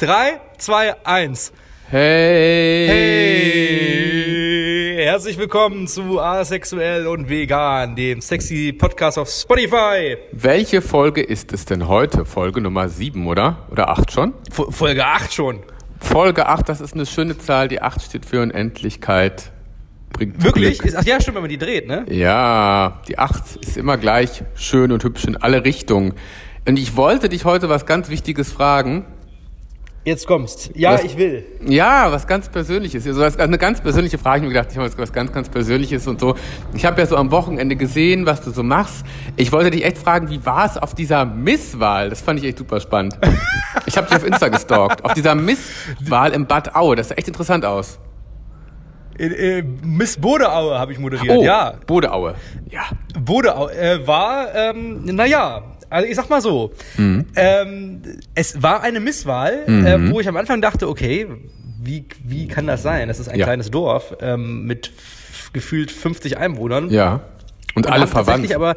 3, 2, 1. Hey. Hey! Herzlich willkommen zu Asexuell und Vegan, dem sexy Podcast auf Spotify. Welche Folge ist es denn heute? Folge Nummer 7, oder? Oder 8 schon? F Folge 8 schon. Folge 8, das ist eine schöne Zahl. Die 8 steht für Unendlichkeit. Bringt Wirklich? Glück. Ist, ach ja, stimmt, wenn man die dreht, ne? Ja, die 8 ist immer gleich schön und hübsch in alle Richtungen. Und ich wollte dich heute was ganz Wichtiges fragen. Jetzt kommst. Ja, Was? ich will. Ja, was ganz Persönliches. Also eine ganz persönliche Frage. Ich habe mir gedacht, ich habe was ganz, ganz Persönliches und so. Ich habe ja so am Wochenende gesehen, was du so machst. Ich wollte dich echt fragen, wie war es auf dieser Misswahl? Das fand ich echt super spannend. Ich habe dich auf Insta gestalkt. Auf dieser Misswahl im Bad Aue. Das sah echt interessant aus. In, äh, Miss Bodeaue habe ich moderiert. Oh, Ja, Bodeaue. Ja. Bodeaue äh, war, ähm, naja, also ich sag mal so, ähm, es war eine Misswahl, äh, wo ich am Anfang dachte, okay, wie, wie kann das sein? Das ist ein Ja. kleines Dorf ähm, mit gefühlt 50 Einwohnern. Ja. Und, Und alle verwandt. aber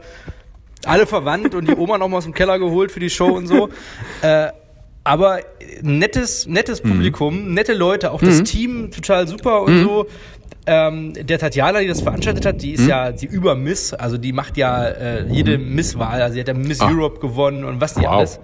alle verwandt und die Oma noch mal aus dem Keller geholt für die Show und so. äh, aber nettes, nettes Mhm. Publikum, nette Leute, auch das Team total super und Mhm. so. Ähm, der Tatjana, die das veranstaltet hat, die Mhm. ist ja die Übermiss, also die macht ja äh, jede Misswahl, also sie hat ja Miss Ah. Europe gewonnen und was die Wow. alles.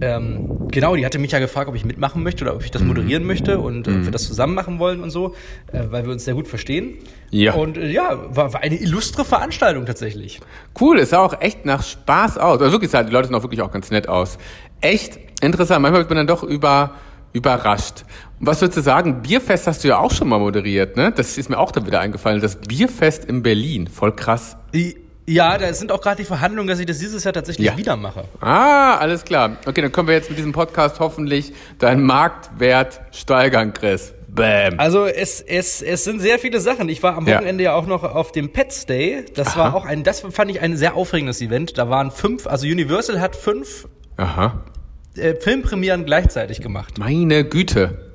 Ähm, genau, die hatte mich ja gefragt, ob ich mitmachen möchte oder ob ich das moderieren möchte und äh, ob wir das zusammen machen wollen und so, äh, weil wir uns sehr gut verstehen. Ja. Und äh, ja, war, war eine illustre Veranstaltung tatsächlich. Cool, es sah auch echt nach Spaß aus. Also wirklich, die Leute sahen auch wirklich auch ganz nett aus. Echt interessant. Manchmal wird man dann doch über, überrascht. Was würdest du sagen? Bierfest hast du ja auch schon mal moderiert, ne? Das ist mir auch dann wieder eingefallen. Das Bierfest in Berlin. Voll krass. Ja, da sind auch gerade die Verhandlungen, dass ich das dieses Jahr tatsächlich Ja. wieder mache. Ah, alles klar. Okay, dann können wir jetzt mit diesem Podcast hoffentlich deinen Marktwert steigern, Chris. Bam. Also es, es, es sind sehr viele Sachen. Ich war am Ja. Wochenende ja auch noch auf dem Pets Day. Das Aha. war auch ein, das fand ich ein sehr aufregendes Event. Da waren fünf, also Universal hat fünf Aha. äh, Filmpremieren gleichzeitig gemacht. Meine Güte.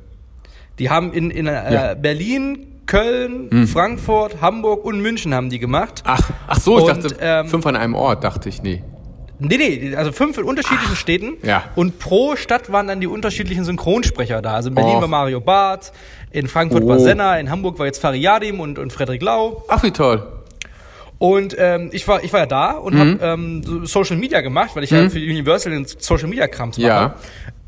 Die haben in, in äh, Ja. Hm. Berlin, Köln, Frankfurt, Hamburg und München haben die gemacht. Ach, ach so, ich Und, dachte, ähm, fünf an einem Ort, dachte ich, nee. Nee, nee, also fünf in unterschiedlichen Städten. ja. Und pro Stadt waren dann die unterschiedlichen Synchronsprecher da. Also in Berlin Och. war Mario Barth, in Frankfurt war Oh. Senna, in Hamburg war jetzt Fariadim und, und Frederik Lau. Ach, wie toll. Und ähm, ich war ich war ja da und Mhm. hab ähm, so Social Media gemacht, weil ich ja für Universal den Social Media Krams mache. Ja.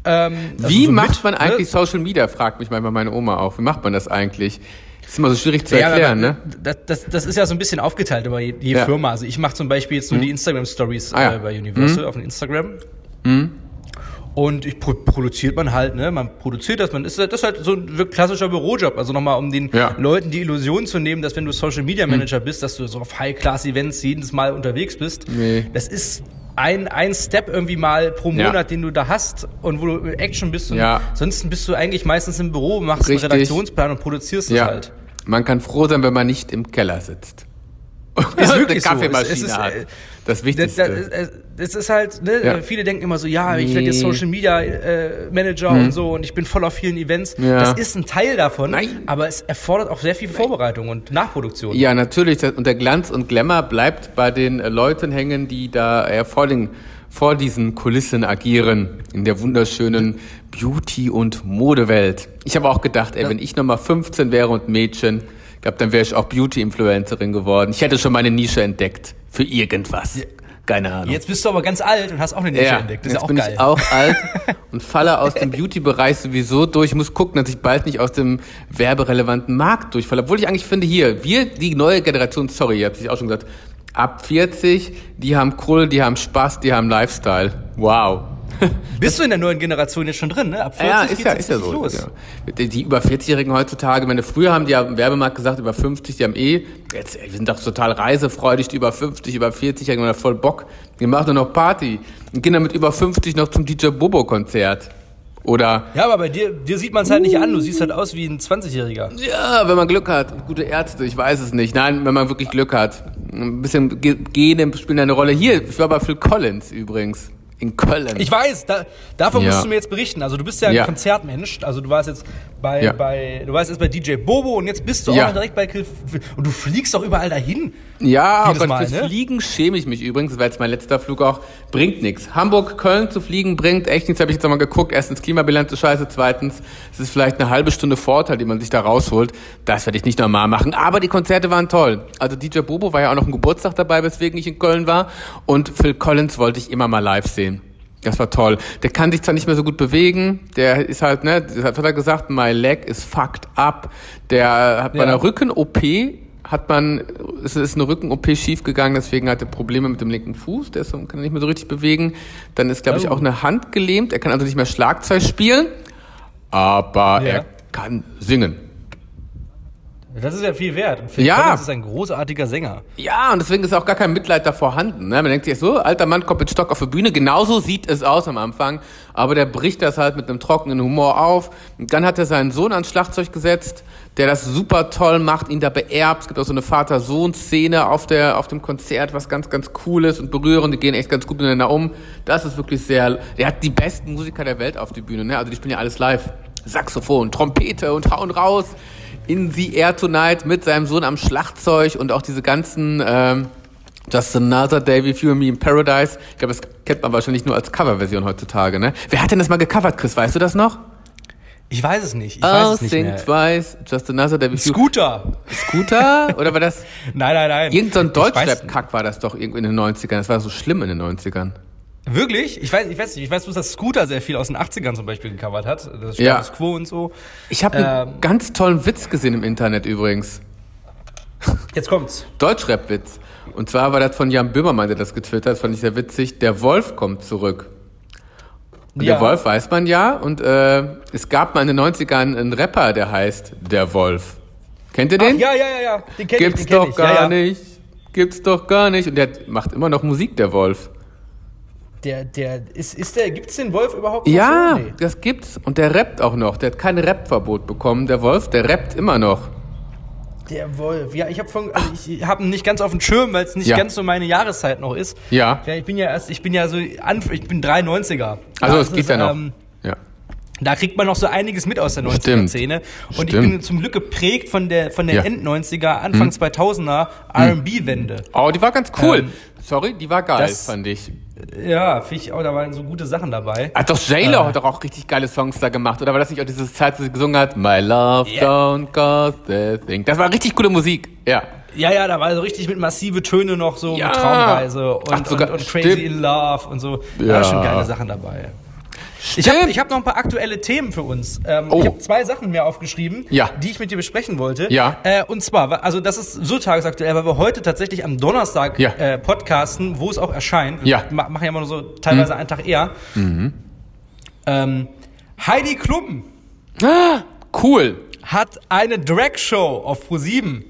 Ähm, also Wie so macht mit, man ne? eigentlich Social Media, fragt mich manchmal meine Oma auch. Wie macht man das eigentlich? Das ist immer so schwierig zu Ja, erklären, aber ne? das, das, das ist ja so ein bisschen aufgeteilt über je, je Ja. Firma. Also ich mache zum Beispiel jetzt nur die Instagram Stories Ah, ja. äh, bei Universal auf dem Instagram. Und ich pro produziert man halt, ne? Man produziert das, man ist das ist halt so ein klassischer Bürojob. Also nochmal, um den Ja. Leuten die Illusion zu nehmen, dass wenn du Social Media Manager bist, dass du so auf High-Class-Events jedes Mal unterwegs bist. Nee. Das ist ein, ein Step irgendwie mal pro Ja. Monat, den du da hast und wo du in Action bist. Und Ja. Ansonsten bist du eigentlich meistens im Büro, machst Richtig. einen Redaktionsplan und produzierst es Ja. halt. Man kann froh sein, wenn man nicht im Keller sitzt. Ist eine wirklich so. Kaffeemaschine Es ist, hat. Äh, Das Wichtigste. das, das ist halt, ne, Ja. viele denken immer so, ja, ich werde jetzt Nee. Social Media äh, Manager und so und ich bin voll auf vielen Events. Ja. Das ist ein Teil davon, Nein. aber es erfordert auch sehr viel Vorbereitung und Nachproduktion. Ja, natürlich. Und der Glanz und Glamour bleibt bei den äh, Leuten hängen, die da äh, vor, den, vor diesen Kulissen agieren. In der wunderschönen Beauty- und Modewelt. Ich habe auch gedacht, ey, wenn ich nochmal 15 wäre und Mädchen, ich glaube, dann wäre ich auch Beauty-Influencerin geworden. Ich hätte schon meine Nische entdeckt. Für irgendwas. Keine Ahnung. Jetzt bist du aber ganz alt und hast auch eine Nische Ja, entdeckt. Das ist jetzt ja auch bin geil. ich auch alt und falle aus dem Beauty-Bereich sowieso durch. Ich muss gucken, dass ich bald nicht aus dem werberelevanten Markt durchfalle. Obwohl ich eigentlich finde, hier, wir, die neue Generation, sorry, ihr habt sich auch schon gesagt, ab 40, die haben Kohle, die haben Spaß, die haben Lifestyle. Wow. Bist du in der neuen Generation jetzt schon drin, ne? Ab 40 Ja, ist geht's ja, ist ja so. los. Ja. Die, über 40-Jährigen heutzutage, wenn früher haben die ja im Werbemarkt gesagt, über 50, die haben eh, jetzt, wir sind doch total reisefreudig, die über 50, über 40-Jährigen haben voll Bock. Die machen nur noch Party. Und gehen dann mit über 50 noch zum DJ Bobo-Konzert. Oder, Ja, aber bei dir, dir sieht man es halt nicht an. Du siehst halt aus wie ein 20-Jähriger. ja, wenn man Glück hat, und gute Ärzte, ich weiß es nicht. Nein, wenn man wirklich Glück hat. Ein bisschen Ge- Gene spielen eine Rolle. Hier, ich war bei Phil Collins übrigens. In Köln. Ich weiß, da, davon Ja. musst du mir jetzt berichten. Also du bist ja ein Ja. Konzertmensch. Also du warst jetzt bei, Ja. bei du warst jetzt bei DJ Bobo und jetzt bist du auch direkt bei Kill und du fliegst doch überall dahin. Ja, aber Mal, fürs ne? Fliegen schäme ich mich übrigens, weil jetzt mein letzter Flug auch bringt nichts. Hamburg, Köln zu fliegen bringt echt nichts, habe ich jetzt nochmal geguckt. Erstens Klimabilanz ist scheiße, zweitens es ist vielleicht eine halbe Stunde Vorteil, die man sich da rausholt. Das werde ich nicht normal machen. Aber die Konzerte waren toll. Also DJ Bobo war ja auch noch ein Geburtstag dabei, weswegen ich in Köln war. Und Phil Collins wollte ich immer mal live sehen. Das war toll. Der kann sich zwar nicht mehr so gut bewegen, der ist halt, ne, das hat er gesagt, my leg is fucked up. Der hat bei Ja. einer Rücken-OP hat man, es ist eine Rücken-OP schiefgegangen, deswegen hat er Probleme mit dem linken Fuß, der ist, kann er nicht mehr so richtig bewegen. Dann ist, glaube ich, Oh. auch eine Hand gelähmt, er kann also nicht mehr Schlagzeug spielen, aber Ja. er kann singen. Das ist ja viel wert. Und Phil Ja. Collins ist ein großartiger Sänger. Ja, und deswegen ist auch gar kein Mitleid da vorhanden. Ne? Man denkt sich so, alter Mann kommt mit Stock auf die Bühne, genauso sieht es aus am Anfang, aber der bricht das halt mit einem trockenen Humor auf. Und dann hat er seinen Sohn ans Schlagzeug gesetzt, der das super toll macht, ihn da beerbt. Es gibt auch so eine Vater-Sohn-Szene auf, der, auf dem Konzert, was ganz, ganz cool ist und berührend. Die gehen echt ganz gut miteinander um. Das ist wirklich sehr, er hat die besten Musiker der Welt auf die Bühne. Ne? Also die spielen ja alles live. Saxophon, Trompete und hauen raus in The Air Tonight mit seinem Sohn am Schlagzeug und auch diese ganzen ähm, Just Another Day with You and Me in Paradise. Ich glaube, das kennt man wahrscheinlich nur als Coverversion heutzutage, ne? Wer hat denn das mal gecovert, Chris? Weißt du das noch? Ich weiß es nicht. Ich weiß oh, es nicht think mehr. twice, Just Another Day with You. Scooter. Scooter? Oder war das? Nein, nein, nein. Irgend so ein Deutschrap-Kack war das doch irgendwie in den 90ern. Das war so schlimm in den 90ern. Wirklich? Ich weiß, ich weiß nicht. Ich weiß bloß, dass Scooter sehr viel aus den 80ern zum Beispiel gecovert hat. Das Ja. Status Quo und so. Ich habe einen Ähm. ganz tollen Witz gesehen im Internet übrigens. Jetzt kommt's. Deutschrap-Witz. Und zwar war das von Jan Böhmermann, der das getwittert hat, fand ich sehr witzig. Der Wolf kommt zurück. Und Ja. der Wolf weiß man ja. Und äh, es gab mal in den 90ern einen Rapper, der heißt Der Wolf. Kennt ihr Ach, den? ja, ja, ja, ja. Den kenn Gibt's ich, den kenn doch ich. gar ja, ja. nicht. Gibt's doch gar nicht. Und der macht immer noch Musik, der Wolf. Der, der, ist, ist der, gibt's den Wolf überhaupt noch Ja, so? Nee. das gibt's. Und der rappt auch noch. Der hat kein Rapverbot bekommen. Der Wolf, der rappt immer noch. Der Wolf. Ja, ich habe von, also ich habe ihn nicht ganz auf dem Schirm, weil es nicht Ja. ganz so meine Jahreszeit noch ist. Ja. Ja, ich bin ja erst, ich bin ja so, Anf ich bin 93er. Also es geht ist, ja noch. ähm, ja. Da kriegt man noch so einiges mit aus der Stimmt. 90er-Szene. Und ich Stimmt. bin zum Glück geprägt von der, von der Ja. Hm. End-90er, Anfang 2000er R&B-Wende. Oh, die war ganz cool. Ähm, Sorry, die war geil, fand ich. Ja, finde ich auch, da waren so gute Sachen dabei. Hat doch J-Lo Äh. hat doch auch richtig geile Songs da gemacht. Oder war das nicht auch diese Zeit, wo sie gesungen hat? My love Ja. don't cost a thing. Das war richtig coole Musik. Ja. Ja, ja, da war so richtig mit massive Töne noch so, Ja. mit Traumreise und, Ach, sogar- und, und Crazy in Love und so. Da Ja. waren schon geile Sachen dabei. Ich habe Stimmt. ich hab noch ein paar aktuelle Themen für uns. Ähm, Oh. Ich habe zwei Sachen mir aufgeschrieben, Ja. die ich mit dir besprechen wollte. Ja. Äh, und zwar, wa- also das ist so tagesaktuell, weil wir heute tatsächlich am Donnerstag Ja. äh, podcasten, wo es auch erscheint. Wir Ja. machen ja immer nur so teilweise einen Tag eher. Ähm, Heidi Klum Ah, cool. hat eine Drag-Show auf Pro7.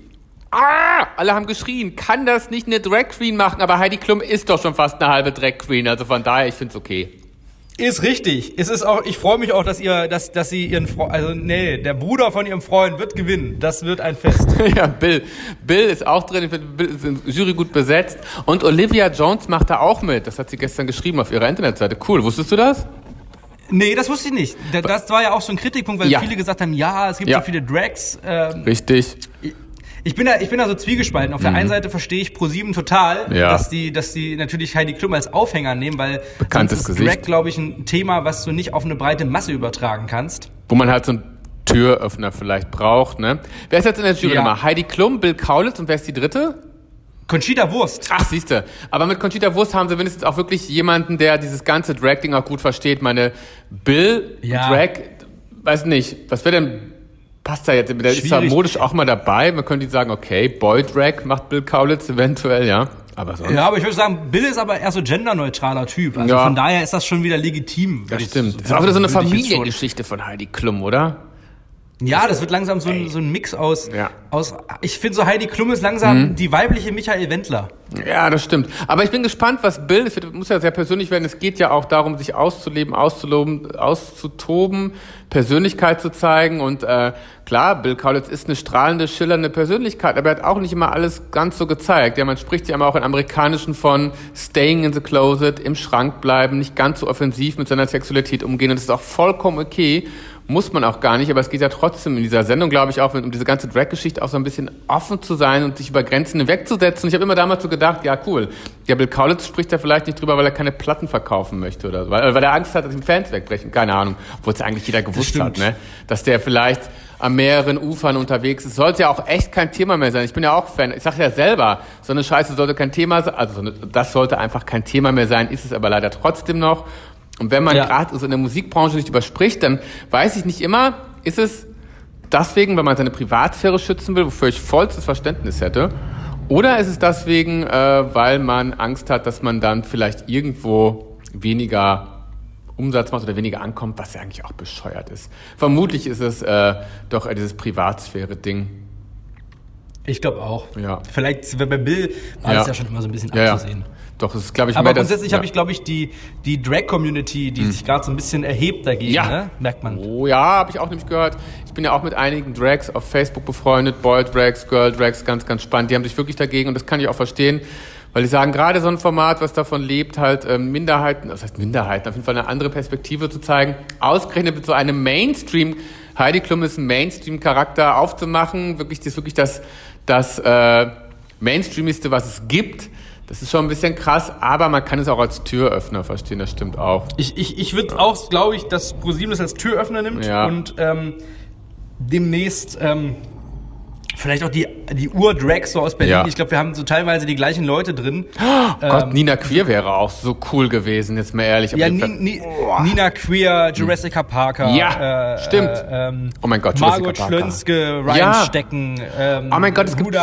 Ah, alle haben geschrien, kann das nicht eine Drag Queen machen, aber Heidi Klum ist doch schon fast eine halbe Drag Queen, also von daher, ich find's okay. Ist richtig. Es ist auch, ich freue mich auch, dass ihr, dass, dass sie ihren Freund, also nee, der Bruder von ihrem Freund wird gewinnen. Das wird ein Fest. ja, Bill. Bill ist auch drin, Bill ist in Jury gut besetzt. Und Olivia Jones macht da auch mit. Das hat sie gestern geschrieben auf ihrer Internetseite. Cool, wusstest du das? nee, das wusste ich nicht. Da- Das war ja auch so ein Kritikpunkt, weil Ja. viele gesagt haben, ja, es gibt Ja. so viele Drags. Ähm, Richtig. Ich bin da, ich bin da so zwiegespalten. Auf der einen Seite verstehe ich ProSieben total, Mhm. Ja. dass die, dass die natürlich Heidi Klum als Aufhänger nehmen, weil Bekanntes sonst ist Gesicht. Drag, glaube ich, ein Thema, was du nicht auf eine breite Masse übertragen kannst. Wo man halt so einen Türöffner vielleicht braucht, ne? Wer ist jetzt in der Jury Ja. nochmal? Heidi Klum, Bill Kaulitz und wer ist die dritte? Conchita Wurst. Ach, siehste. Aber mit Conchita Wurst haben sie wenigstens auch wirklich jemanden, der dieses ganze Drag-Ding auch gut versteht. Meine Bill Ja. Drag, weiß nicht, was wäre denn, passt da jetzt, der ist da modisch auch mal dabei. Man könnte sagen, okay, Boy Drag macht Bill Kaulitz eventuell, ja. Aber sonst. Ja, aber ich würde sagen, Bill ist aber eher so genderneutraler Typ. Also Ja. von daher ist das schon wieder legitim. Das stimmt. Das ist auch wieder so eine Familiengeschichte von Heidi Klum, oder? Ja, das wird langsam so ein, so ein Mix aus. Ja. aus, ich finde so Heidi Klum ist langsam mhm. die weibliche Michael Wendler. Ja, das stimmt. Aber ich bin gespannt, was Bill, es muss ja sehr persönlich werden. Es geht ja auch darum, sich auszuleben, auszuloben, auszutoben, Persönlichkeit zu zeigen. Und äh, klar, Bill Kaulitz ist eine strahlende, schillernde Persönlichkeit, aber er hat auch nicht immer alles ganz so gezeigt. Ja, man spricht ja immer auch in amerikanischen von staying in the closet, im Schrank bleiben, nicht ganz so offensiv mit seiner Sexualität umgehen. Und das ist auch vollkommen okay muss man auch gar nicht, aber es geht ja trotzdem in dieser Sendung, glaube ich, auch um diese ganze Drag-Geschichte auch so ein bisschen offen zu sein und sich über Grenzen hinwegzusetzen. Ich habe immer damals so gedacht, ja cool, der Bill Kaulitz spricht da vielleicht nicht drüber, weil er keine Platten verkaufen möchte oder so, weil, weil er Angst hat, dass ihm Fans wegbrechen. Keine Ahnung, obwohl es ja eigentlich jeder gewusst hat, ne? dass der vielleicht an mehreren Ufern unterwegs ist. Sollte ja auch echt kein Thema mehr sein. Ich bin ja auch Fan. Ich sage ja selber, so eine Scheiße sollte kein Thema sein. Also das sollte einfach kein Thema mehr sein, ist es aber leider trotzdem noch. Und wenn man ja. gerade so in der Musikbranche nicht überspricht, dann weiß ich nicht immer, ist es deswegen, weil man seine Privatsphäre schützen will, wofür ich vollstes Verständnis hätte, oder ist es deswegen, äh, weil man Angst hat, dass man dann vielleicht irgendwo weniger Umsatz macht oder weniger ankommt, was ja eigentlich auch bescheuert ist. Vermutlich ist es äh, doch dieses Privatsphäre-Ding. Ich glaube auch. Ja. Vielleicht bei Bill war ja. das ja schon immer so ein bisschen ja, abzusehen. Ja. Doch, das ist, glaube ich, Aber grundsätzlich habe ich, glaube ich, die, die Drag-Community, die hm. sich gerade so ein bisschen erhebt dagegen, ja. ne? merkt man. Oh ja, habe ich auch nämlich gehört. Ich bin ja auch mit einigen Drags auf Facebook befreundet, Boy Drags, Girl Drags, ganz, ganz spannend. Die haben sich wirklich dagegen und das kann ich auch verstehen. Weil die sagen, gerade so ein Format, was davon lebt, halt ähm, Minderheiten, das heißt Minderheiten, auf jeden Fall eine andere Perspektive zu zeigen, ausgerechnet mit so einem Mainstream, Heidi Klum ist ein Mainstream-Charakter aufzumachen, wirklich, das wirklich das, das äh, Mainstreamigste, was es gibt das ist schon ein bisschen krass, aber man kann es auch als Türöffner verstehen, das stimmt auch. Ich, ich, ich würde auch, glaube ich, dass ProSieben das als Türöffner nimmt ja. und ähm, demnächst ähm, vielleicht auch die, die Ur-Drags so aus Berlin. Ja. Ich glaube, wir haben so teilweise die gleichen Leute drin. Oh Gott, ähm, Nina Queer wäre auch so cool gewesen, jetzt mal ehrlich. Ja, Ni, Ni, Nina Queer, Jurassica Parker. Ja, äh, stimmt. Äh, ähm, oh mein Gott, Margot Schlönske, Ryan ja. Stecken, ähm, oh mein Gott, es gibt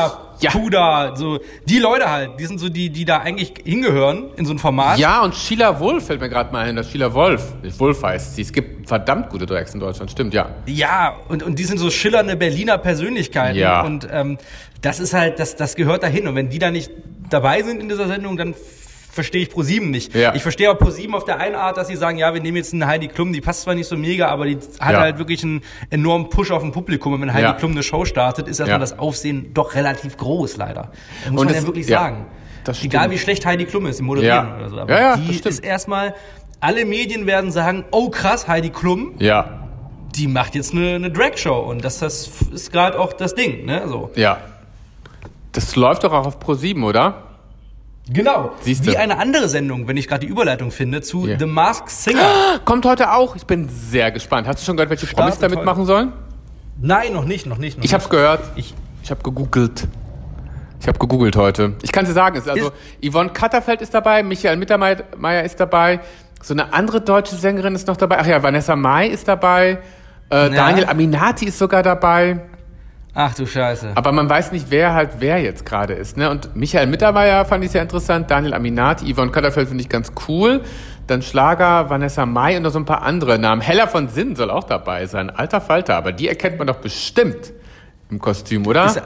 ja. Puda, so die Leute halt, die sind so die, die da eigentlich hingehören in so ein Format. Ja, und Sheila Wolf fällt mir gerade mal ein, dass Sheila Wolf, Wolf heißt sie. Es gibt verdammt gute Drags in Deutschland, stimmt, ja. Ja, und, und die sind so schillernde Berliner Persönlichkeiten. Ja. Und ähm, das ist halt, das, das gehört dahin. Und wenn die da nicht dabei sind in dieser Sendung, dann verstehe ich ProSieben nicht. Ja. Ich verstehe auch ProSieben auf der einen Art, dass sie sagen, ja, wir nehmen jetzt eine Heidi Klum, die passt zwar nicht so mega, aber die hat ja. halt wirklich einen enormen Push auf dem Publikum. Und wenn Heidi ja. Klum eine Show startet, ist erstmal das Aufsehen doch relativ groß, leider. Das muss Und man das, ja wirklich sagen. Egal wie schlecht Heidi Klum ist im Moderieren oder so. Aber ja, die ist erstmal, alle Medien werden sagen, oh krass, Heidi Klum. Ja. Die macht jetzt eine, eine Drag-Show und das, das ist gerade auch das Ding, ne? So. Ja. Das läuft doch auch auf Pro7, oder? Genau. Siehste. Wie eine andere Sendung, wenn ich gerade die Überleitung finde, zu yeah. The Masked Singer. Kommt heute auch. Ich bin sehr gespannt. Hast du schon gehört, welche Promis da mitmachen sollen? Nein, noch nicht, noch nicht. Noch ich habe es gehört. Ich, ich habe gegoogelt. Ich habe gegoogelt heute. Ich kann dir sagen, es ist also ist Yvonne Katterfeld ist dabei, Michael Mittermeier ist dabei, so eine andere deutsche Sängerin ist noch dabei. Ach ja, Vanessa Mai ist dabei. Äh, Daniel Aminati ist sogar dabei. Ach du Scheiße. Aber man weiß nicht, wer halt wer jetzt gerade ist. Ne? Und Michael Mittermeier fand ich sehr interessant, Daniel Aminati, Yvonne Katterfeld finde ich ganz cool. Dann Schlager, Vanessa Mai und noch so ein paar andere Namen. Hella von Sinn soll auch dabei sein. Alter Falter, aber die erkennt man doch bestimmt im Kostüm, oder? Ist,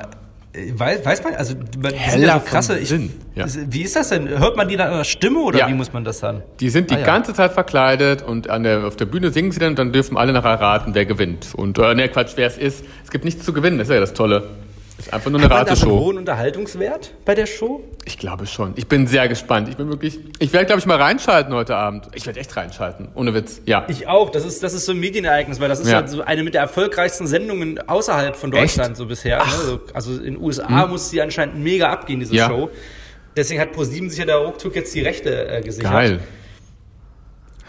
Weiß, weiß man, also man, Heller ja so krasse. Ich, ja. Wie ist das denn? Hört man die dann an der Stimme oder ja. wie muss man das dann? Die sind die ah, ganze Zeit verkleidet und an der, auf der Bühne singen sie dann und dann dürfen alle nachher raten, wer gewinnt. Und äh, ne, Quatsch, wer es ist. Es gibt nichts zu gewinnen, das ist ja das Tolle. Ist einfach nur eine Hat Rateshow. Hat einen hohen Unterhaltungswert bei der Show? Ich glaube schon. Ich bin sehr gespannt. Ich bin wirklich. Ich werde, glaube ich, mal reinschalten heute Abend. Ich werde echt reinschalten. Ohne Witz. Ja. Ich auch. Das ist, das ist so ein Medienereignis, weil das ist ja. halt so eine mit der erfolgreichsten Sendungen außerhalb von Deutschland echt? so bisher. Ne? Also, also in den USA hm. muss sie anscheinend mega abgehen, diese ja. Show. Deswegen hat ProSieben sich ja da ruckzuck jetzt die Rechte äh, gesichert. Geil.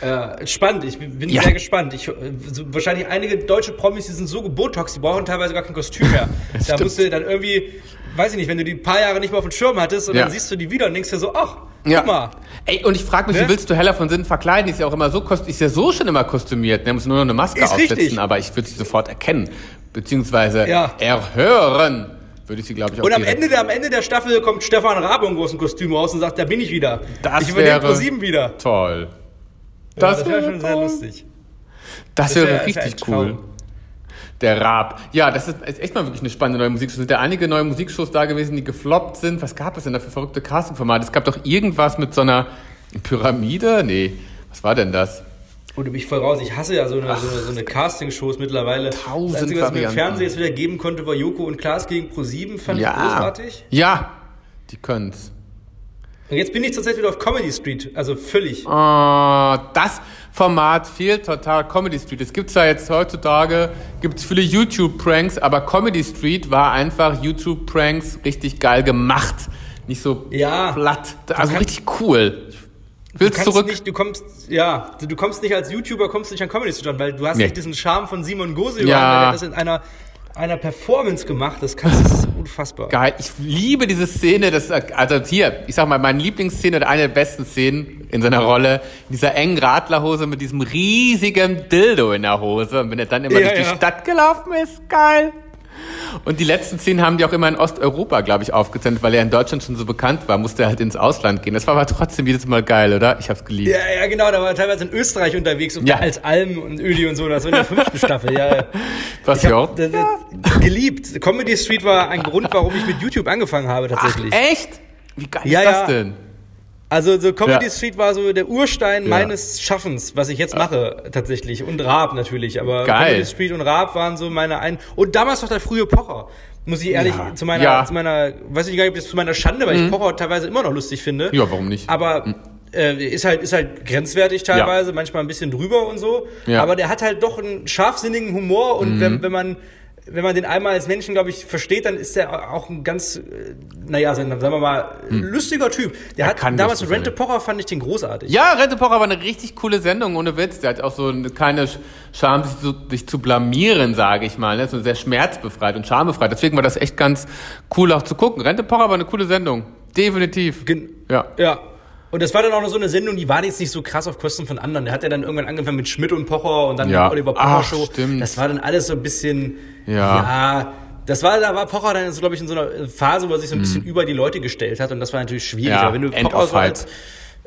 Äh, spannend, ich bin ja. sehr gespannt. Ich, so, wahrscheinlich einige deutsche Promis, die sind so gebotox, die brauchen teilweise gar kein Kostüm mehr. da musst du dann irgendwie, weiß ich nicht, wenn du die paar Jahre nicht mehr auf dem Schirm hattest und ja. dann siehst du die wieder und denkst dir so, ach, ja. guck mal. Ey, und ich frage mich, ne? wie willst du Heller von Sinn verkleiden? Die ist ja auch immer so, ist ja so schon immer kostümiert. Der muss nur noch eine Maske ist aufsetzen, richtig. aber ich würde sie sofort erkennen. Beziehungsweise ja. erhören würde ich sie, glaube ich, auch Und am Ende, der, am Ende der Staffel kommt Stefan Rabe im großen Kostüm raus und sagt, da bin ich wieder. Das ich übernehme Pro 7 wieder. Toll. Das, ja, das wäre schon sehr lustig. Das, das wäre wär, richtig wär cool. Der Raab. Ja, das ist, ist echt mal wirklich eine spannende neue Musikshow. Sind ja einige neue Musikshows da gewesen, die gefloppt sind. Was gab es denn da für verrückte Castingformate? Es gab doch irgendwas mit so einer Pyramide? Nee. Was war denn das? Und du mich voll raus. Ich hasse ja so eine, Ach, so eine, so eine Casting-Shows mittlerweile. Tausend das Einzige, was mir im Fernsehen jetzt wieder geben konnte, war Joko und Klaas gegen Pro7. Fand ja. ich großartig. Ja, die können's. Und jetzt bin ich zurzeit wieder auf Comedy Street, also völlig. Oh, das Format fehlt total Comedy Street. Es gibt zwar jetzt heutzutage, gibt es viele YouTube-Pranks, aber Comedy Street war einfach YouTube-Pranks richtig geil gemacht. Nicht so ja, platt. Also richtig cool. Willst du zurück? Nicht, du kommst, ja, du kommst nicht als YouTuber, kommst nicht an Comedy Street, weil du hast Nee. nicht diesen Charme von Simon Gose, Ja. der hat das in einer, einer Performance gemacht. Das kannst das ist unfassbar. Geil. Ich liebe diese Szene, das, also hier, ich sag mal, meine Lieblingsszene oder eine der besten Szenen in seiner Rolle, in dieser engen Radlerhose mit diesem riesigen Dildo in der Hose. Und wenn er dann immer Ja, durch die ja. Stadt gelaufen ist, geil. Und die letzten Szenen haben die auch immer in Osteuropa, glaube ich, aufgezeichnet, weil er in Deutschland schon so bekannt war, musste er halt ins Ausland gehen. Das war aber trotzdem jedes Mal geil, oder? Ich hab's geliebt. Ja, ja, genau, da war er teilweise in Österreich unterwegs und Ja. als Alm und Öli und so, das war in der fünften Staffel, ja. ja. Was Ich ja hab, auch. das, das, geliebt. Comedy Street war ein Grund, warum ich mit YouTube angefangen habe, Ach, tatsächlich. echt? Wie geil Ja, ist das denn? Also so Comedy Ja. Street war so der Urstein Ja. meines Schaffens, was ich jetzt mache tatsächlich und Raab natürlich, aber Geil. Comedy Street und Raab waren so meine ein und damals noch der frühe Pocher. Muss ich ehrlich Ja. zu meiner Ja. Mhm. zu meiner weiß ich gar nicht, ob das zu meiner Schande, weil ich Pocher teilweise immer noch lustig finde. Ja, warum nicht? Aber äh, ist halt ist halt grenzwertig teilweise, manchmal ein bisschen drüber und so, Ja. Mhm. aber der hat halt doch einen scharfsinnigen Humor und wenn, wenn man wenn man den einmal als Menschen, glaube ich, versteht, dann ist der auch ein ganz, äh, naja, sagen wir mal, lustiger Typ. Der Er hat damals Rente. Pocher fand ich den großartig. Ja, Rente Pocher war eine richtig coole Sendung, ohne Witz. Der hat auch so eine, keine Scham, sich zu, sich zu blamieren, sage ich mal. Ne? So sehr schmerzbefreit und schambefreit. Deswegen war das echt ganz cool auch zu gucken. Rente Pocher war eine coole Sendung. Definitiv. Gen Ja. Ja. Und das war dann auch noch so eine Sendung, die war jetzt nicht so krass auf Kosten von anderen. Der hat ja dann irgendwann angefangen mit Schmidt und Pocher und dann Ja. mit Oliver Pocher Ach, Show. stimmt. Das war dann alles so ein bisschen, Ja. ja das war, da war Pocher dann, glaube ich, in so einer Phase, wo er sich so ein bisschen über die Leute gestellt hat und das war natürlich schwierig. Mhm. Ja, Aber wenn du End Pocher of so als,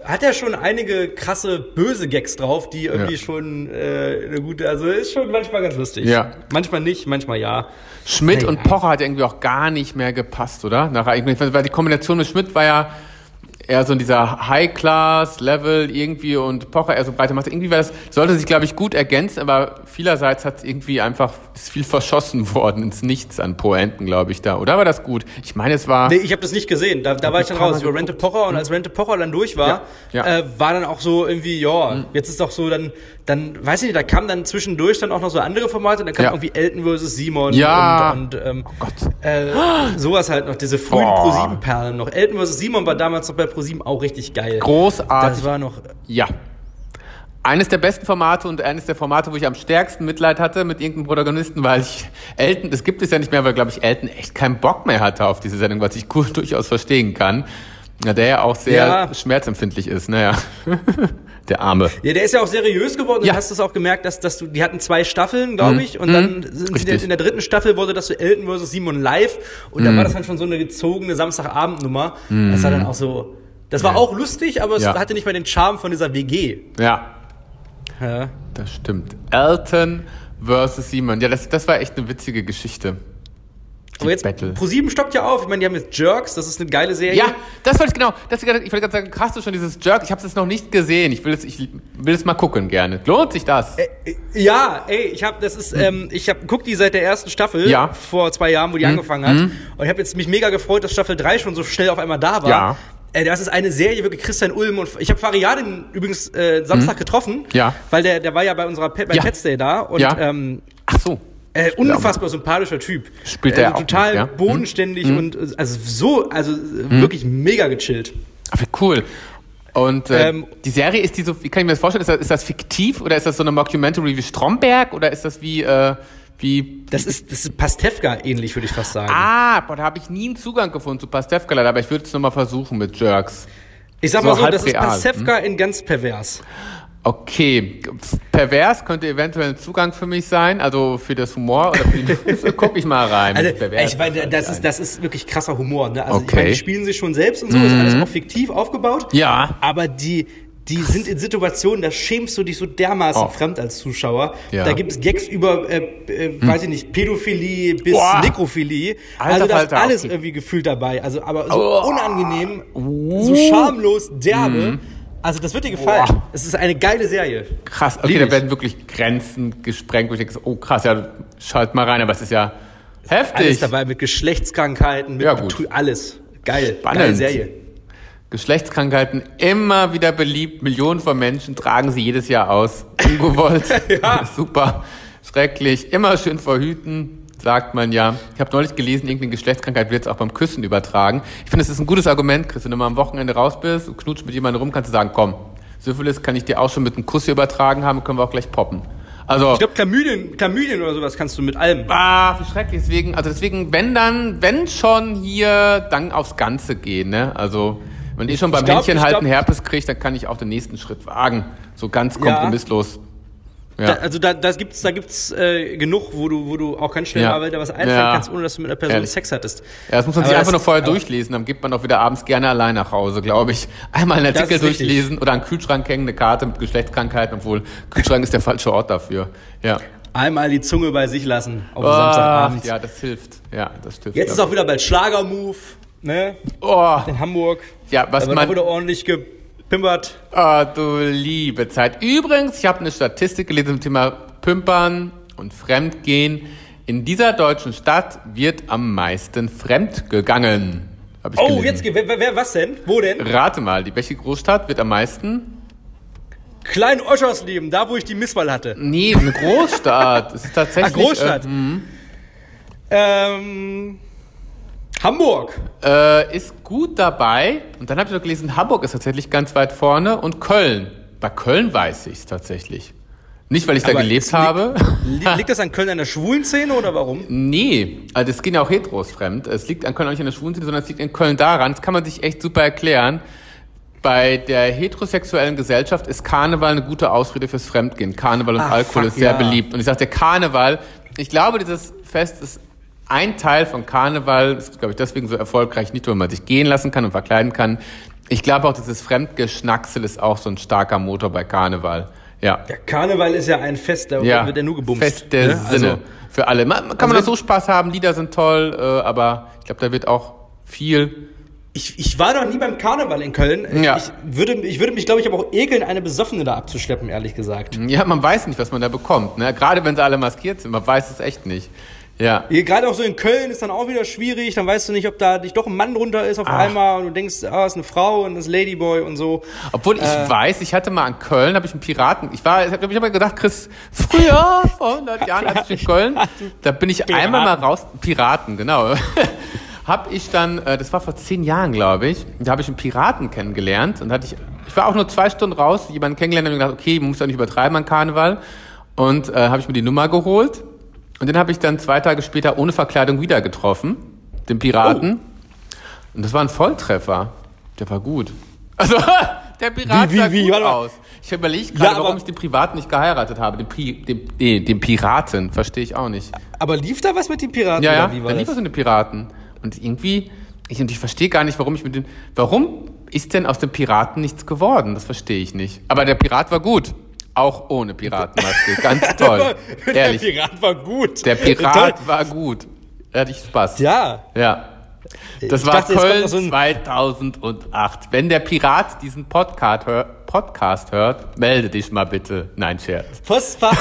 hat er schon einige krasse böse Gags drauf, die irgendwie Ja. schon äh, eine gute, also ist schon manchmal ganz lustig. Ja. Manchmal nicht, manchmal ja. Schmidt Naja. und Pocher hat irgendwie auch gar nicht mehr gepasst, oder? Nach, ich meine, weil die Kombination mit Schmidt war ja eher so in dieser High-Class-Level irgendwie und Pocher eher so breite Masse. Irgendwie war das, sollte sich, glaube ich, gut ergänzen, aber vielerseits hat irgendwie einfach, ist viel verschossen worden ins Nichts an Poenten, glaube ich, da. Oder war das gut? Ich meine, es war... Nee, ich habe das nicht gesehen. Da, da war ich dann raus. Mal Ich war Rente Pocher und als Rente Pocher dann durch war, Ja, ja. Äh, war dann auch so irgendwie, ja, jetzt ist doch so, dann, dann, weiß ich nicht, da kam dann zwischendurch dann auch noch so andere Formate, dann kam Ja. irgendwie Elton vs. Simon Ja. und, und ähm, Oh Gott. äh, sowas halt noch, diese frühen Boah. Pro-7-Perlen noch. Elton vs. Simon war damals noch bei Pro-7 auch richtig geil. Großartig. Das war noch, Ja. Eines der besten Formate und eines der Formate, wo ich am stärksten Mitleid hatte mit irgendeinem Protagonisten, weil ich Elton, das gibt es ja nicht mehr, weil, glaube ich, Elton echt keinen Bock mehr hatte auf diese Sendung, was ich gut durchaus verstehen kann. Ja, der ja auch sehr Ja. schmerzempfindlich ist, naja. der Arme. Ja, der ist ja auch seriös geworden. Ja. Du hast es auch gemerkt, dass, dass du, die hatten zwei Staffeln, glaube ich, und dann sind sie in der dritten Staffel wurde das so Elton vs. Simon live und da war das dann schon so eine gezogene Samstagabendnummer. Das war dann auch so, das war auch lustig, aber es Ja. hatte nicht mehr den Charme von dieser WG. Ja, Ja. das stimmt. Elton versus Simon. Ja, das, das war echt eine witzige Geschichte. Die Aber jetzt, Battle. Pro7 stockt ja auf. Ich meine, die haben jetzt Jerks, das ist eine geile Serie. Ja, das wollte ich genau. Das, ich wollte gerade sagen, hast du schon dieses Jerk? Ich habe es noch nicht gesehen. Ich will es, ich will es mal gucken gerne. Lohnt sich das? Äh, Ja, ey, ich habe das ist ähm, ich habe guck die seit der ersten Staffel Ja. vor zwei Jahren, wo die angefangen hat und ich habe jetzt mich mega gefreut, dass Staffel 3 schon so schnell auf einmal da war. Ja. Äh, das ist eine Serie wirklich Christian Ulm und ich habe Fariadin übrigens äh, Samstag getroffen, Ja. weil der der war ja bei unserer Pet, bei Ja. Pets Day da und Ja. ähm, Ach so. äh, unfassbar sympathischer Typ. Spielt äh, er auch total mit, ja? bodenständig und äh, also so also äh, wirklich mega gechillt. Wie cool. Und äh, Ähm, die Serie, ist die so, wie kann ich mir das vorstellen? Ist das, ist das fiktiv oder ist das so eine Mockumentary wie Stromberg oder ist das wie, äh, wie... Das ist das ist Pastewka ähnlich, würde ich fast sagen. Ah, boah, da habe ich nie einen Zugang gefunden zu Pastewka, leider, aber ich würde es nochmal versuchen mit Jerks. ich sag so mal so, das ist real, Pastewka in ganz pervers. Okay, pervers könnte eventuell ein Zugang für mich sein, also für das Humor oder für die Guck ich mal rein. Also, Pervers ich meine, das ist, das ist wirklich krasser Humor. Ne? Also, ich Okay. meine, die spielen sich schon selbst und so, ist alles auch fiktiv aufgebaut. Ja. Aber die, die sind in Situationen, da schämst du dich so dermaßen oh. fremd als Zuschauer. Ja. Da gibt es Gags über, äh, äh, hm. weiß ich nicht, Pädophilie bis Boah. Nekrophilie. Alter, also da ist alles okay. irgendwie gefühlt dabei. Also aber so oh. unangenehm, so schamlos, derbe. Hm. Also das wird dir gefallen. Boah. Es ist eine geile Serie. Krass, okay, da werden wirklich Grenzen gesprengt, wo ich denke, oh krass, ja, schalt mal rein, aber es ist ja heftig. Alles dabei mit Geschlechtskrankheiten, mit ja, gut. alles. Geil, Spannend. geile Serie. Geschlechtskrankheiten immer wieder beliebt. Millionen von Menschen tragen sie jedes Jahr aus. Ungewollt. ja. Super. Schrecklich. Immer schön verhüten, sagt man ja. Ich habe neulich gelesen, irgendwie eine Geschlechtskrankheit wird jetzt auch beim Küssen übertragen. Ich finde, das ist ein gutes Argument, Chris. Wenn du mal am Wochenende raus bist und knutscht mit jemandem rum, kannst du sagen, komm, Syphilis kann ich dir auch schon mit einem Kuss übertragen haben, können wir auch gleich poppen. Also, ich glaube, Chlamydien, Chlamydien oder sowas kannst du mit allem. Ah, wie schrecklich. Deswegen, also deswegen, wenn dann, wenn schon hier, dann aufs Ganze gehen, ne? Also, wenn ich schon beim glaub, Händchen halt einen Herpes kriege, dann kann ich auch den nächsten Schritt wagen. So ganz kompromisslos. Ja. Da, also da, da gibt's, da gibt's äh, genug, wo du, wo du auch ganz schnell ja. mal da was einfallen ja. kannst, ohne dass du mit einer Person Ehrlich. Sex hattest. Ja, das muss man aber sich einfach noch vorher durchlesen, dann geht man auch wieder abends gerne allein nach Hause, glaube ich. Einmal einen Artikel durchlesen richtig. oder einen Kühlschrank hängen, eine Karte mit Geschlechtskrankheiten, obwohl Kühlschrank ist der falsche Ort dafür. Ja. Einmal die Zunge bei sich lassen auf oh, Samstagabend. Ja, das hilft. Ja, das hilft. Jetzt ist auch wieder bald Schlagermove ne? Oh. In Hamburg. Ja, was da man. wurde ordentlich gepimpert. Oh, du liebe Zeit. Übrigens, ich habe eine Statistik gelesen zum Thema Pimpern und Fremdgehen. In dieser deutschen Stadt wird am meisten fremdgegangen. Oh, gelesen. jetzt, wer, wer, was denn? Wo denn? Rate mal, die welche Großstadt wird am meisten? Klein Oschersleben, da wo ich die Misswahl hatte. Nee, eine Großstadt. es ist tatsächlich. Ah, Großstadt. Äh, mhm. ähm, Hamburg. Äh, ist gut dabei. Und dann habe ich noch gelesen, Hamburg ist tatsächlich ganz weit vorne und Köln. Bei Köln weiß ich es tatsächlich. Nicht, weil ich da gelebt habe. Liegt, liegt das an Köln an der schwulen Szene oder warum? Nee, also es geht ja auch Heteros fremd. Es liegt an Köln auch nicht an der schwulen Szene, sondern es liegt in Köln daran, das kann man sich echt super erklären. Bei der heterosexuellen Gesellschaft ist Karneval eine gute Ausrede fürs Fremdgehen. Karneval und Ach, Alkohol fuck, ist sehr ja. beliebt. Und ich sagte, Karneval, ich glaube, dieses Fest ist ein Teil von Karneval ist, glaube ich, deswegen so erfolgreich, nicht nur, weil man sich gehen lassen kann und verkleiden kann. Ich glaube auch, dieses Fremdgeschnacksel ist auch so ein starker Motor bei Karneval. Ja. Der Karneval ist ja ein Fest, da ja. wird ja nur gebumst. Fest der ne? Sinne also, für alle. Man, kann also man da so Spaß haben, Lieder sind toll, äh, aber ich glaube, da wird auch viel ich, ich war noch nie beim Karneval in Köln. Ja. Ich, würde, ich würde mich, glaube ich, aber auch ekeln, eine Besoffene da abzuschleppen, ehrlich gesagt. Ja, man weiß nicht, was man da bekommt. Ne? Gerade wenn sie alle maskiert sind, man weiß es echt nicht. Ja. Gerade auch so in Köln ist dann auch wieder schwierig, dann weißt du nicht, ob da dich doch ein Mann drunter ist auf Ach. einmal und du denkst, ah, ist eine Frau und das Ladyboy und so. Obwohl ich äh, weiß, ich hatte mal in Köln, habe ich einen Piraten, ich war, ich habe hab gedacht, Chris, früher, vor 100 Jahren, als ich in Köln, da bin ich Piraten. einmal mal raus, Piraten, genau. hab ich dann, äh, das war vor zehn Jahren, glaube ich, da habe ich einen Piraten kennengelernt und hatte ich, ich war auch nur zwei Stunden raus, jemanden kennengelernt und gedacht, okay, man muss ja nicht übertreiben an Karneval und äh, habe ich mir die Nummer geholt und den habe ich dann zwei Tage später ohne Verkleidung wieder getroffen, den Piraten. Oh. Und das war ein Volltreffer. Der war gut. Also, der Pirat wie, wie, sah wie, gut aus. Ich überlege gerade, ja, warum ich den Privaten nicht geheiratet habe. Den, Pi, den, nee, den Piraten, verstehe ich auch nicht. Aber lief da was mit den Piraten? Ja, ja, da lief was mit den Piraten. Und irgendwie, ich, und ich verstehe gar nicht, warum ich mit den, warum ist denn aus dem Piraten nichts geworden? Das verstehe ich nicht. Aber der Pirat war gut. Auch ohne Piratenmaske. Ganz toll. Ehrlich. Der Pirat war gut. Der Pirat war gut. Da hatte ich Spaß. Ja. Ja. Das ich war dachte, Köln so 2008. Wenn der Pirat diesen Podcast, hör, Podcast hört, melde dich mal bitte. Nein, Scherz. Postfach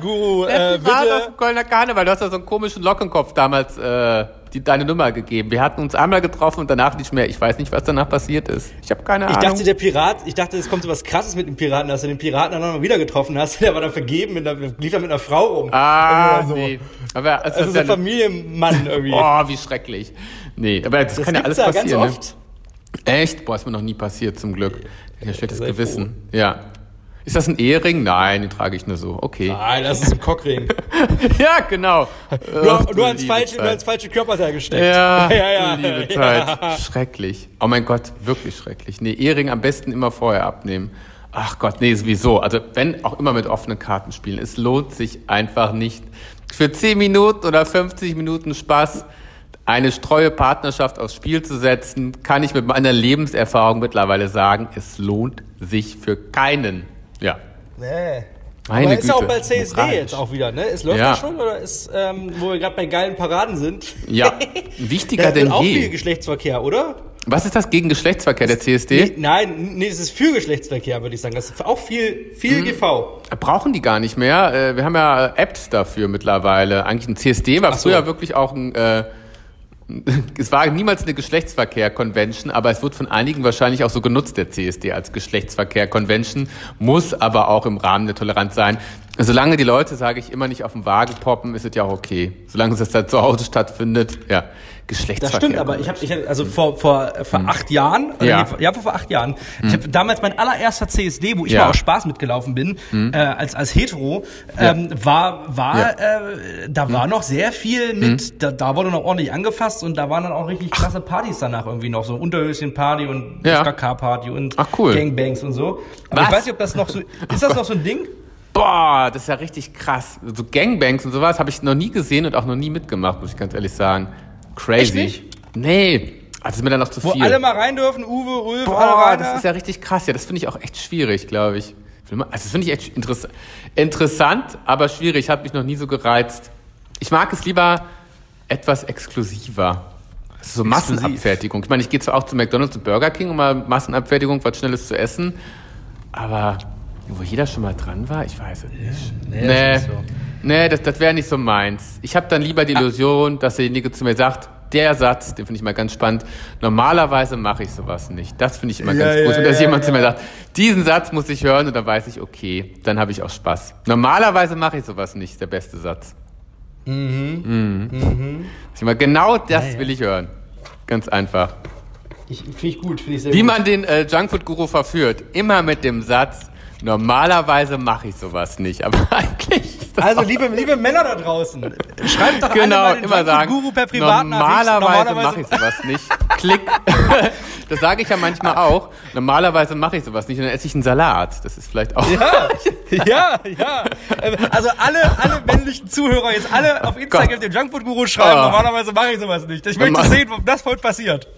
Guru. der äh, bitte. aus dem Kölner Karneval. Du hast ja so einen komischen Lockenkopf damals äh, die, deine Nummer gegeben. Wir hatten uns einmal getroffen und danach nicht mehr. Ich weiß nicht, was danach passiert ist. Ich habe keine ich Ahnung. Ich dachte, der Pirat, ich dachte, es kommt so was Krasses mit dem Piraten, dass du den Piraten dann nochmal wieder getroffen hast. Der war dann vergeben, mit einer, lief dann mit einer Frau rum. Ah, so. nee. Aber also, also so ein Familienmann irgendwie. oh, wie schrecklich. Nee, aber das, das kann ja alles passieren. Ganz ne? oft. Echt? Boah, ist mir noch nie passiert, zum Glück. Ich ein schlechtes Gewissen. Froh. Ja. Ist das ein Ehering? Nein, den trage ich nur so. Okay. Nein, das ist ein Cockring. ja, genau. Nur, Ach, nur, ans falsche, nur ans falsche Körperteil gesteckt. Ja, ja, ja. Liebe Zeit. Ja. Schrecklich. Oh mein Gott, wirklich schrecklich. Nee, Ehering am besten immer vorher abnehmen. Ach Gott, nee, sowieso. Also wenn auch immer mit offenen Karten spielen. Es lohnt sich einfach nicht. Für 10 Minuten oder 50 Minuten Spaß eine streue Partnerschaft aufs Spiel zu setzen, kann ich mit meiner Lebenserfahrung mittlerweile sagen, es lohnt sich für keinen. Ja. Nee. Meine Aber ist ja auch bei CSD Moralisch. jetzt auch wieder, ne? Es läuft ja. schon oder ist, ähm, wo wir gerade bei geilen Paraden sind? Ja, wichtiger denn je. auch viel Geschlechtsverkehr, oder? Was ist das gegen Geschlechtsverkehr, der CSD? Nee, nein, nee, es ist für Geschlechtsverkehr, würde ich sagen. Das ist auch viel, viel hm. GV. Brauchen die gar nicht mehr. Äh, wir haben ja Apps dafür mittlerweile. Eigentlich ein CSD war so. früher wirklich auch ein... Äh, es war niemals eine Geschlechtsverkehr-Convention, aber es wird von einigen wahrscheinlich auch so genutzt, der CSD als Geschlechtsverkehr-Convention, muss aber auch im Rahmen der Toleranz sein. Solange die Leute, sage ich, immer nicht auf den Wagen poppen, ist es ja auch okay. Solange es da zu Hause stattfindet, ja. Geschlechtsverkehr. Das stimmt, aber ich habe, ich hab, also vor vor vor hm. acht Jahren, ja, nee, ja vor, vor acht Jahren, hm. ich habe damals mein allererster CSD, wo ich ja. mal aus Spaß mitgelaufen bin, hm. äh, als als Hetero, ähm, ja. war war ja. äh, da hm. war noch sehr viel mit, hm. da, da wurde noch ordentlich angefasst und da waren dann auch richtig krasse Partys danach irgendwie noch so Unterhöschen Party und ja. Party und Ach, cool. Gangbangs und so. Aber Was? ich weiß nicht, ob das noch so ist das noch so ein Ding? Boah, das ist ja richtig krass. So Gangbangs und sowas habe ich noch nie gesehen und auch noch nie mitgemacht, muss ich ganz ehrlich sagen. Crazy. Echt nicht? Nee. Also ist mir dann noch zu Wo viel. Wo alle mal rein dürfen, Uwe, Ulf, Boah, alle rein. das ist ja richtig krass. Ja, das finde ich auch echt schwierig, glaube ich. Also das finde ich echt interess interessant, aber schwierig. Hat mich noch nie so gereizt. Ich mag es lieber etwas exklusiver. So Massenabfertigung. Ich meine, ich gehe zwar auch zu McDonalds und Burger King, um mal Massenabfertigung, was Schnelles zu essen, aber wo jeder schon mal dran war, ich weiß es nicht. Nee, nee, das, so. nee, das, das wäre nicht so meins. Ich habe dann lieber die ah. Illusion, dass derjenige zu mir sagt, der Satz, den finde ich mal ganz spannend. Normalerweise mache ich sowas nicht. Das finde ich immer ja, ganz gut. Ja, dass ja, jemand zu mir sagt, diesen Satz muss ich hören und dann weiß ich, okay, dann habe ich auch Spaß. Normalerweise mache ich sowas nicht, der beste Satz. Mhm. Mhm. mhm. Immer, genau das will ich hören. Ganz einfach. Finde ich gut, finde ich sehr Wie gut. man den äh, Junkfood-Guru verführt. Immer mit dem Satz, Normalerweise mache ich sowas nicht, aber eigentlich. Also liebe, liebe Männer da draußen, schreibt doch genau, immer sagen, Guru per Privatnachricht. Normalerweise, normalerweise mache ich sowas nicht. Klick. das sage ich ja manchmal auch. Normalerweise mache ich sowas nicht und dann esse ich einen Salat. Das ist vielleicht auch. Ja, ja, ja. Also alle, alle männlichen Zuhörer jetzt alle auf Instagram den Junkfood Guru schreiben. Oh. Normalerweise mache ich sowas nicht. Ich möchte sehen, ob das heute passiert.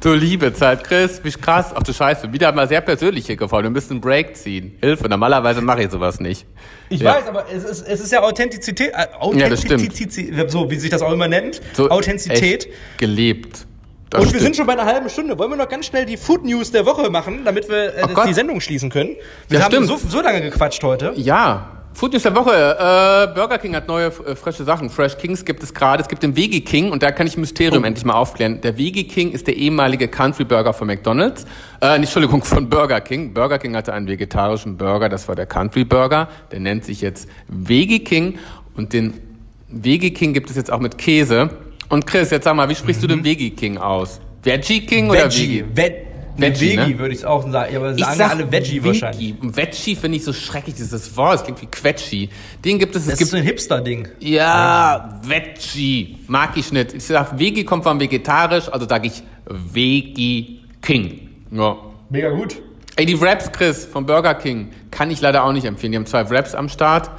Du liebe Zeit, Chris, wie krass. Ach du Scheiße, wieder mal sehr persönlich hier gefallen. Wir müssen einen Break ziehen. Hilfe, normalerweise mache ich sowas nicht. Ich ja. weiß, aber es ist, es ist ja Authentizität. Äh, Authentizität, ja, so wie sich das auch immer nennt. So Authentizität. gelebt. Das und stimmt. wir sind schon bei einer halben Stunde. Wollen wir noch ganz schnell die Food News der Woche machen, damit wir äh, die Sendung schließen können? Wir ja, haben so, so lange gequatscht heute. Ja, Food News der Woche. Äh, Burger King hat neue äh, frische Sachen. Fresh Kings gibt es gerade. Es gibt den Veggie King und da kann ich Mysterium oh. endlich mal aufklären. Der Veggie King ist der ehemalige Country Burger von McDonald's. Äh, nicht, Entschuldigung, von Burger King. Burger King hatte einen vegetarischen Burger, das war der Country Burger. Der nennt sich jetzt Veggie King und den Veggie King gibt es jetzt auch mit Käse. Und Chris, jetzt sag mal, wie sprichst mhm. du den Veggie King aus? Veggie King Veggie. oder Veggie? Ve Veggie, Veggie ne? würde ich auch sagen. Aber sagen sag alle Veggie, Veggie wahrscheinlich. Veggie finde ich so schrecklich, dieses Wort. Es klingt wie Quetschi. Den gibt es. es das gibt, ist so ein Hipster-Ding. Ja, Veggie. Mag ich nicht. Ich sag, Veggie kommt von vegetarisch, also sage ich Veggie King. Ja. Mega gut. Ey, die Wraps, Chris, von Burger King, kann ich leider auch nicht empfehlen. Die haben zwei Wraps am Start.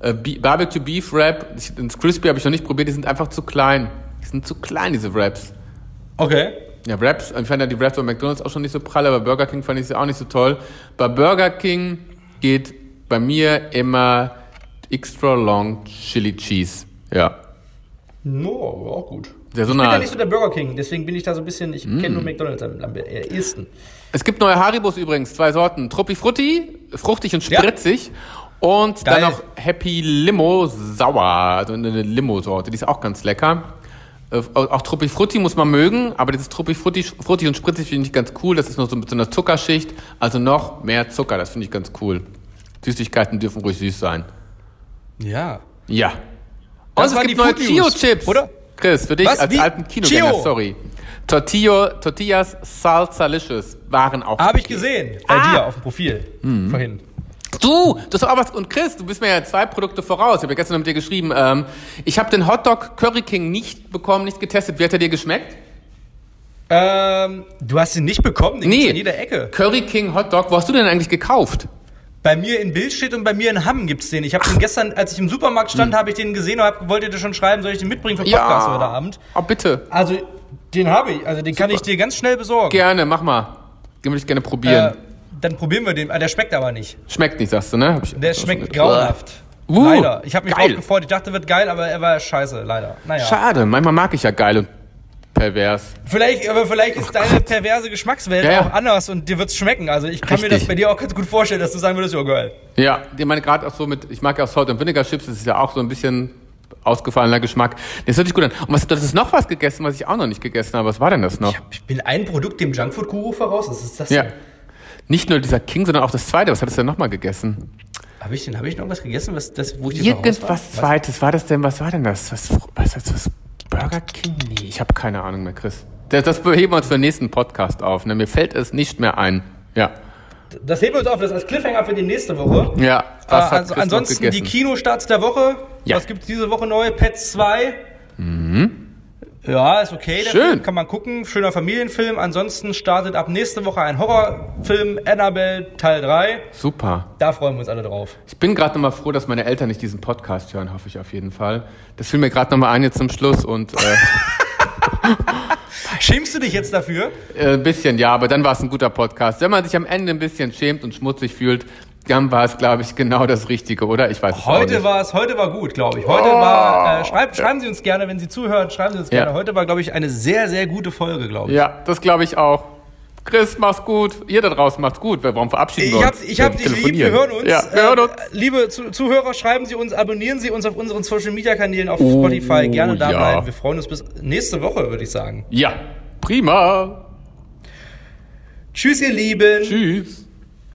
Äh, Barbecue Beef Wrap, das Crispy habe ich noch nicht probiert, die sind einfach zu klein. Sind zu klein, diese Wraps. Okay. Ja, Wraps, ich fand ja die Wraps bei McDonalds auch schon nicht so prall, aber Burger King fand ich sie auch nicht so toll. Bei Burger King geht bei mir immer extra long Chili Cheese. Ja. No, auch gut. So ich bin ja nicht so der Burger King, deswegen bin ich da so ein bisschen, ich mm. kenne nur McDonalds am, am ehesten. Es gibt neue Haribos übrigens, zwei Sorten. Truppi Frutti, fruchtig und spritzig. Ja. Und Geil. dann noch Happy Limo Sauer, also eine Limo-Sorte, die ist auch ganz lecker. Äh, auch Truppi Frutti muss man mögen, aber dieses Truppi Frutti, Frutti und spritzig finde ich ganz cool. Das ist noch so mit so einer Zuckerschicht, also noch mehr Zucker. Das finde ich ganz cool. Süßigkeiten dürfen ruhig süß sein. Ja. Ja. Und es gibt neue Chio-Chips. Oder? Chris, für dich Was? als Wie? alten Kinogänger, sorry. Tortillo, Tortillas Salsalicious waren auch. Habe ich gesehen. Bei ah. dir auf dem Profil. Mhm. Vorhin. Du, das war was. Und Chris, du bist mir ja zwei Produkte voraus. Ich habe ja gestern mit dir geschrieben. Ähm, ich habe den Hotdog Curry King nicht bekommen, nicht getestet. Wie hat er dir geschmeckt? Ähm, du hast ihn nicht bekommen? Den nee. in jeder Ecke. Curry King Hotdog. Wo hast du denn eigentlich gekauft? Bei mir in Bild steht und bei mir in Hamm gibt's den. Ich habe den gestern, als ich im Supermarkt stand, hm. habe ich den gesehen und hab, wollte dir schon schreiben, soll ich den mitbringen für Podcast ja. heute Abend? Oh, bitte. Also, den habe ich. Also, den Super. kann ich dir ganz schnell besorgen. Gerne, mach mal. Den würde ich gerne probieren. Äh, dann probieren wir den. Ah, der schmeckt aber nicht. Schmeckt nicht, sagst du, ne? der schmeckt grauenhaft. Uh, leider. Ich habe mich geil. drauf gefreut. Ich dachte, wird geil, aber er war scheiße, leider. Naja. Schade. Manchmal mag ich ja geil und pervers. Vielleicht, aber vielleicht ist oh deine Gott. perverse Geschmackswelt ja, ja. auch anders und dir wird's schmecken. Also ich kann Richtig. mir das bei dir auch ganz gut vorstellen, dass du sagen würdest, ja geil. Ja, ich meine gerade auch so mit, ich mag ja auch Salt und Vinegar Chips, das ist ja auch so ein bisschen ausgefallener Geschmack. Das hört sich gut an. Und was, das ist noch was gegessen, was ich auch noch nicht gegessen habe. Was war denn das noch? Ich, hab, ich bin ein Produkt dem Junkfood-Guru voraus. Was ist das ja. Denn? Nicht nur dieser King, sondern auch das zweite. Was hattest du denn nochmal gegessen? Habe ich denn, habe ich noch was gegessen, was, das, wo ich Irgendwas war? zweites. Was? War das denn, was war denn das? Was, was, was, was Burger King? Nee, ich habe keine Ahnung mehr, Chris. Das, das heben wir uns für den nächsten Podcast auf. Ne? Mir fällt es nicht mehr ein. Ja. Das heben wir uns auf, das ist als Cliffhanger für die nächste Woche. Ja. Was äh, also, ansonsten die Kinostarts der Woche. Ja. Was gibt es diese Woche neu? Pets 2. Mhm. Ja, ist okay. Schön. Film, kann man gucken. Schöner Familienfilm. Ansonsten startet ab nächste Woche ein Horrorfilm, Annabelle Teil 3. Super. Da freuen wir uns alle drauf. Ich bin gerade nochmal froh, dass meine Eltern nicht diesen Podcast hören, hoffe ich auf jeden Fall. Das fiel mir gerade nochmal ein jetzt zum Schluss und. Äh, Schämst du dich jetzt dafür? Äh, ein bisschen, ja, aber dann war es ein guter Podcast. Wenn man sich am Ende ein bisschen schämt und schmutzig fühlt, dann war es, glaube ich, genau das Richtige, oder? Ich weiß es heute war es, heute war gut, glaube ich. Heute oh. war, äh, schreib, schreiben Sie uns gerne, wenn Sie zuhören, schreiben Sie uns gerne. Ja. Heute war, glaube ich, eine sehr, sehr gute Folge, glaube ich. Ja, das glaube ich auch. Chris, mach's gut. Ihr da draußen macht's gut. Warum verabschieden wir ich hab, uns? Ich hab dich lieb, wir hören uns. Ja, wir hören uns. Äh, liebe Zuhörer, schreiben Sie uns, abonnieren Sie uns auf unseren Social Media Kanälen auf oh, Spotify. Gerne da bleiben. Ja. Wir freuen uns bis nächste Woche, würde ich sagen. Ja, prima. Tschüss, ihr Lieben. Tschüss.